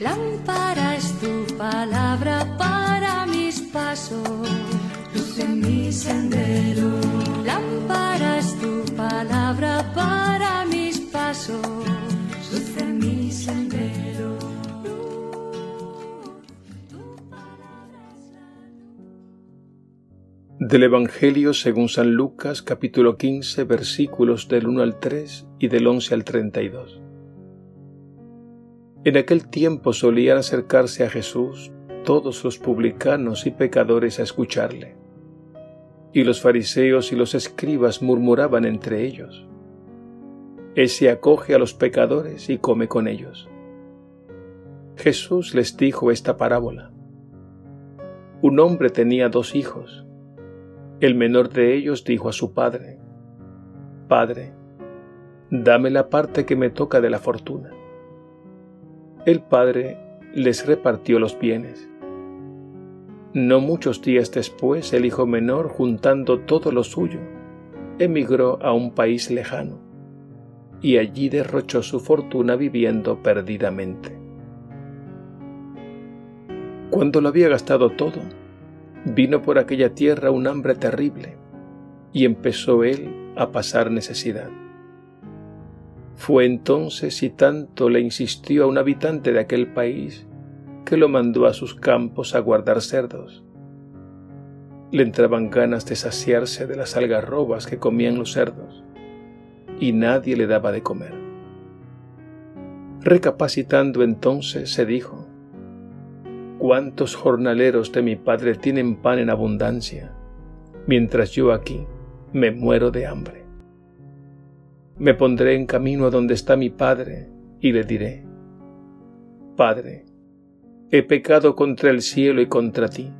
Lámpara es tu palabra para mis pasos, luz en mi sendero. Lámpara es tu palabra para mis pasos, luz en mi sendero. Del Evangelio según San Lucas capítulo 15 versículos del 1 al 3 y del 11 al 32. En aquel tiempo solían acercarse a Jesús todos los publicanos y pecadores a escucharle. Y los fariseos y los escribas murmuraban entre ellos. Ese acoge a los pecadores y come con ellos. Jesús les dijo esta parábola. Un hombre tenía dos hijos. El menor de ellos dijo a su padre, Padre, dame la parte que me toca de la fortuna el padre les repartió los bienes. No muchos días después, el hijo menor, juntando todo lo suyo, emigró a un país lejano y allí derrochó su fortuna viviendo perdidamente. Cuando lo había gastado todo, vino por aquella tierra un hambre terrible y empezó él a pasar necesidad. Fue entonces y tanto le insistió a un habitante de aquel país que lo mandó a sus campos a guardar cerdos. Le entraban ganas de saciarse de las algarrobas que comían los cerdos, y nadie le daba de comer. Recapacitando entonces se dijo, ¿Cuántos jornaleros de mi padre tienen pan en abundancia, mientras yo aquí me muero de hambre? Me pondré en camino a donde está mi Padre y le diré, Padre, he pecado contra el cielo y contra ti,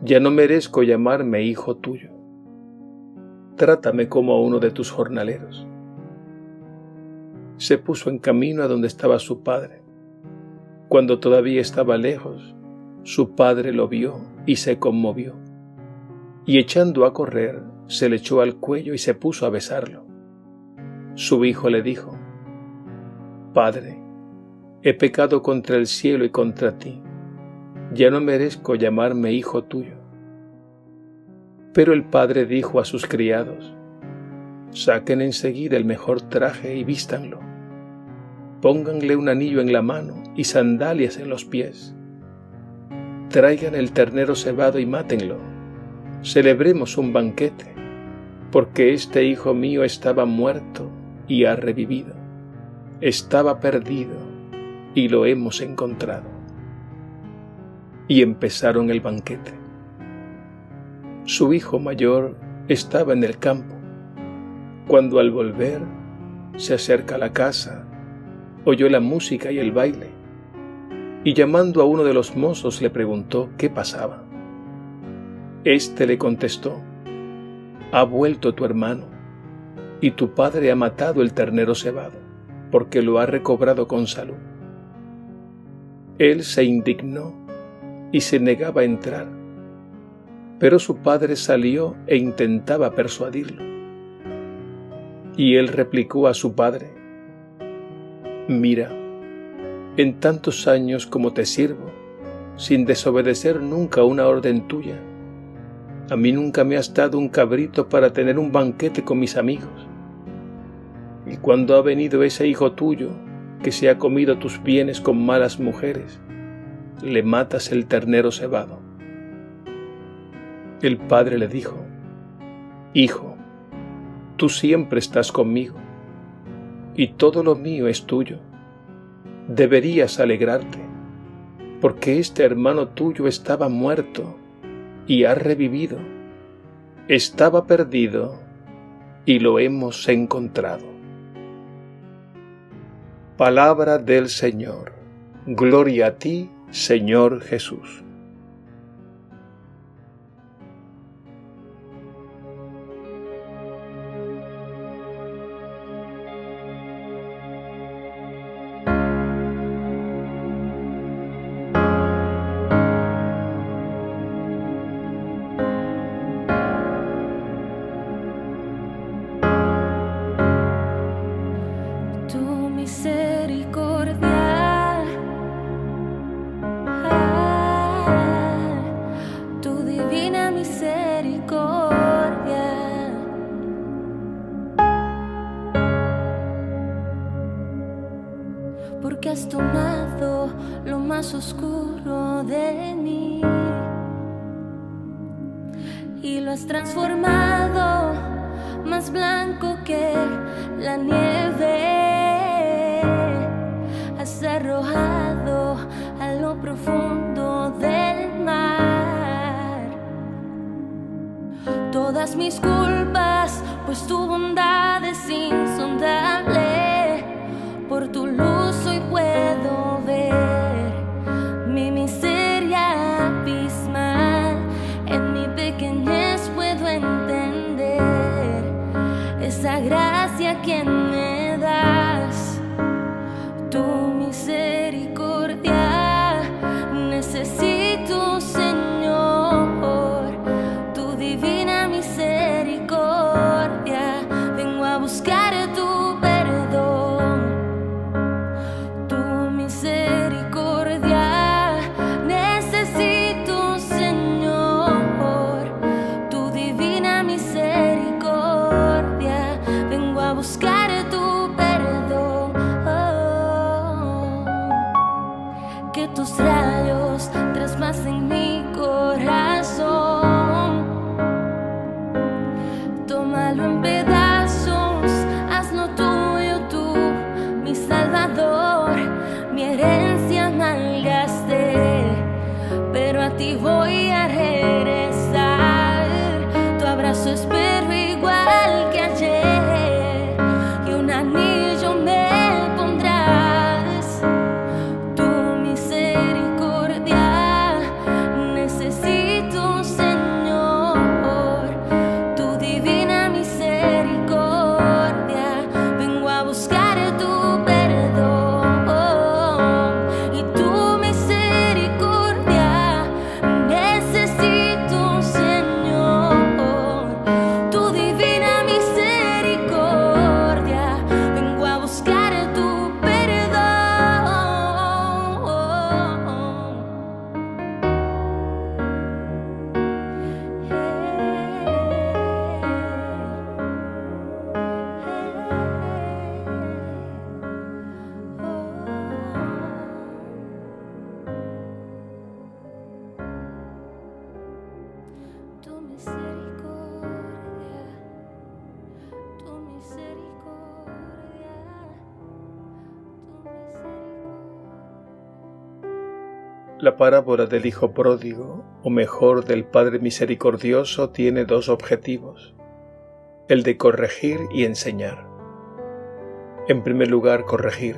ya no merezco llamarme hijo tuyo. Trátame como a uno de tus jornaleros. Se puso en camino a donde estaba su padre. Cuando todavía estaba lejos, su padre lo vio y se conmovió, y echando a correr, se le echó al cuello y se puso a besarlo. Su hijo le dijo, Padre, he pecado contra el cielo y contra ti, ya no merezco llamarme hijo tuyo. Pero el padre dijo a sus criados, Saquen enseguida el mejor traje y vístanlo. Pónganle un anillo en la mano y sandalias en los pies. Traigan el ternero cebado y mátenlo. Celebremos un banquete, porque este hijo mío estaba muerto y ha revivido. Estaba perdido y lo hemos encontrado. Y empezaron el banquete. Su hijo mayor estaba en el campo. Cuando al volver se acerca a la casa, oyó la música y el baile, y llamando a uno de los mozos le preguntó qué pasaba. Este le contestó, Ha vuelto tu hermano y tu padre ha matado el ternero cebado, porque lo ha recobrado con salud. Él se indignó y se negaba a entrar, pero su padre salió e intentaba persuadirlo. Y él replicó a su padre, Mira, en tantos años como te sirvo, sin desobedecer nunca una orden tuya, a mí nunca me has dado un cabrito para tener un banquete con mis amigos. Y cuando ha venido ese hijo tuyo, que se ha comido tus bienes con malas mujeres, le matas el ternero cebado. El padre le dijo, Hijo, tú siempre estás conmigo, y todo lo mío es tuyo. Deberías alegrarte, porque este hermano tuyo estaba muerto y ha revivido. Estaba perdido y lo hemos encontrado. Palabra del Señor. Gloria a ti, Señor Jesús. Lo has transformado más blanco que la nieve. Has arrojado a lo profundo del mar todas mis culpas, pues tu bondad es insondable. Por tu luz hoy puedo La parábola del Hijo Pródigo, o mejor del Padre Misericordioso, tiene dos objetivos, el de corregir y enseñar. En primer lugar, corregir.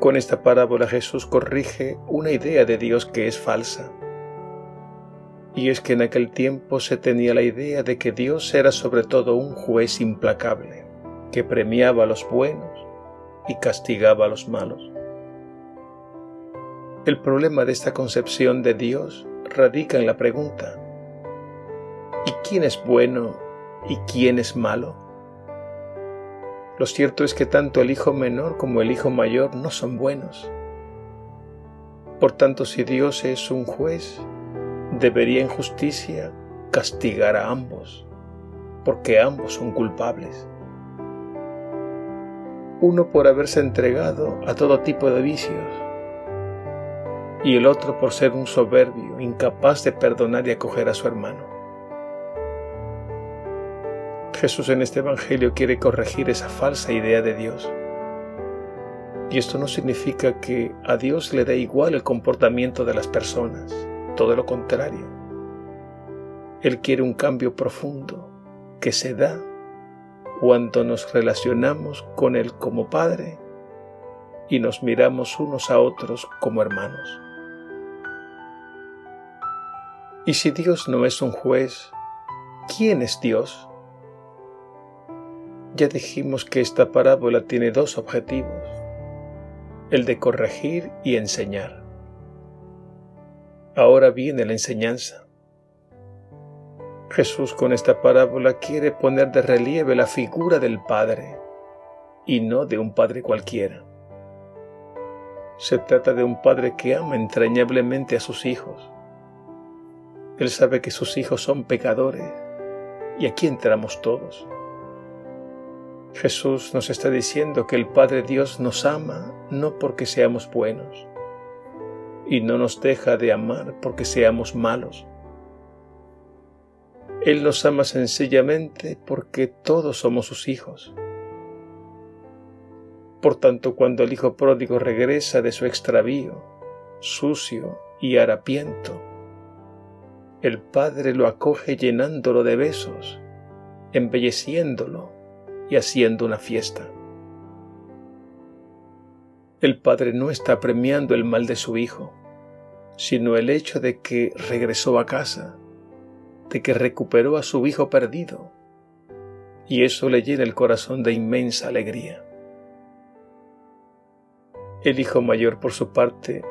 Con esta parábola Jesús corrige una idea de Dios que es falsa. Y es que en aquel tiempo se tenía la idea de que Dios era sobre todo un juez implacable, que premiaba a los buenos y castigaba a los malos. El problema de esta concepción de Dios radica en la pregunta, ¿y quién es bueno y quién es malo? Lo cierto es que tanto el hijo menor como el hijo mayor no son buenos. Por tanto, si Dios es un juez, debería en justicia castigar a ambos, porque ambos son culpables. Uno por haberse entregado a todo tipo de vicios, y el otro por ser un soberbio, incapaz de perdonar y acoger a su hermano. Jesús en este Evangelio quiere corregir esa falsa idea de Dios. Y esto no significa que a Dios le dé igual el comportamiento de las personas, todo lo contrario. Él quiere un cambio profundo que se da cuando nos relacionamos con Él como Padre y nos miramos unos a otros como hermanos. Y si Dios no es un juez, ¿quién es Dios? Ya dijimos que esta parábola tiene dos objetivos, el de corregir y enseñar. Ahora viene la enseñanza. Jesús con esta parábola quiere poner de relieve la figura del Padre y no de un Padre cualquiera. Se trata de un Padre que ama entrañablemente a sus hijos. Él sabe que sus hijos son pecadores y aquí entramos todos. Jesús nos está diciendo que el Padre Dios nos ama no porque seamos buenos, y no nos deja de amar porque seamos malos. Él nos ama sencillamente porque todos somos sus hijos. Por tanto, cuando el hijo pródigo regresa de su extravío, sucio y harapiento, el padre lo acoge llenándolo de besos, embelleciéndolo y haciendo una fiesta. El padre no está premiando el mal de su hijo, sino el hecho de que regresó a casa, de que recuperó a su hijo perdido, y eso le llena el corazón de inmensa alegría. El hijo mayor, por su parte,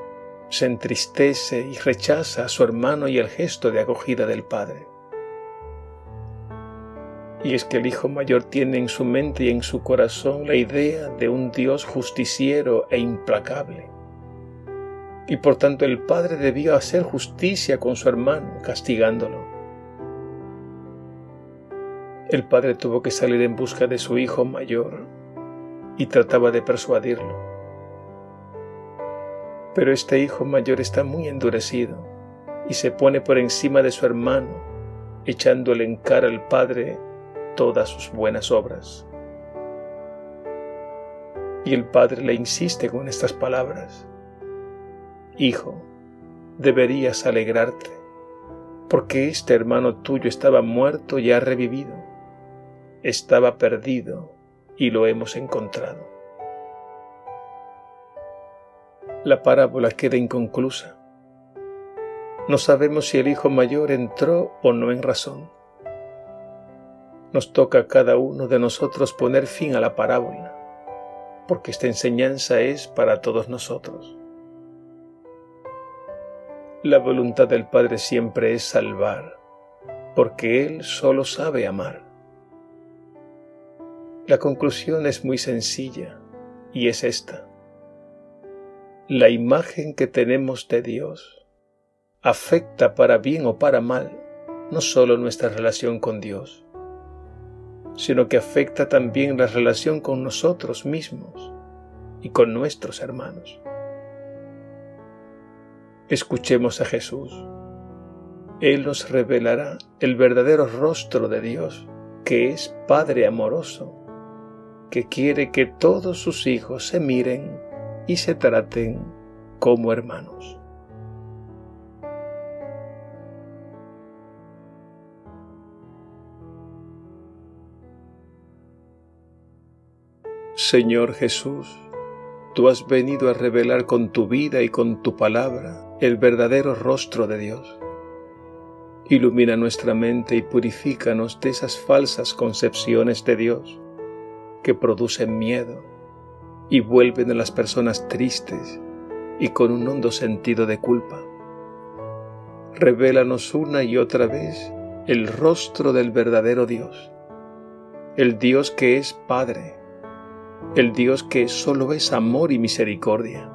se entristece y rechaza a su hermano y el gesto de acogida del padre. Y es que el hijo mayor tiene en su mente y en su corazón la idea de un Dios justiciero e implacable. Y por tanto el padre debió hacer justicia con su hermano, castigándolo. El padre tuvo que salir en busca de su hijo mayor y trataba de persuadirlo pero este hijo mayor está muy endurecido y se pone por encima de su hermano, echándole en cara al padre todas sus buenas obras. Y el padre le insiste con estas palabras. Hijo, deberías alegrarte, porque este hermano tuyo estaba muerto y ha revivido. Estaba perdido y lo hemos encontrado la parábola queda inconclusa. No sabemos si el hijo mayor entró o no en razón. Nos toca a cada uno de nosotros poner fin a la parábola, porque esta enseñanza es para todos nosotros. La voluntad del Padre siempre es salvar, porque Él solo sabe amar. La conclusión es muy sencilla y es esta la imagen que tenemos de Dios afecta para bien o para mal no solo nuestra relación con Dios, sino que afecta también la relación con nosotros mismos y con nuestros hermanos. Escuchemos a Jesús. Él nos revelará el verdadero rostro de Dios, que es Padre amoroso, que quiere que todos sus hijos se miren y se traten como hermanos. Señor Jesús, tú has venido a revelar con tu vida y con tu palabra el verdadero rostro de Dios. Ilumina nuestra mente y purifícanos de esas falsas concepciones de Dios que producen miedo y vuelven a las personas tristes y con un hondo sentido de culpa. Revélanos una y otra vez el rostro del verdadero Dios, el Dios que es Padre, el Dios que solo es amor y misericordia,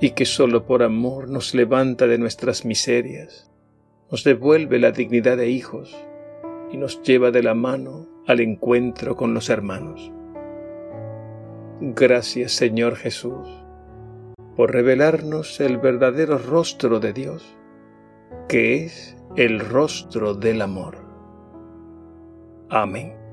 y que solo por amor nos levanta de nuestras miserias, nos devuelve la dignidad de hijos y nos lleva de la mano al encuentro con los hermanos. Gracias Señor Jesús por revelarnos el verdadero rostro de Dios, que es el rostro del amor. Amén.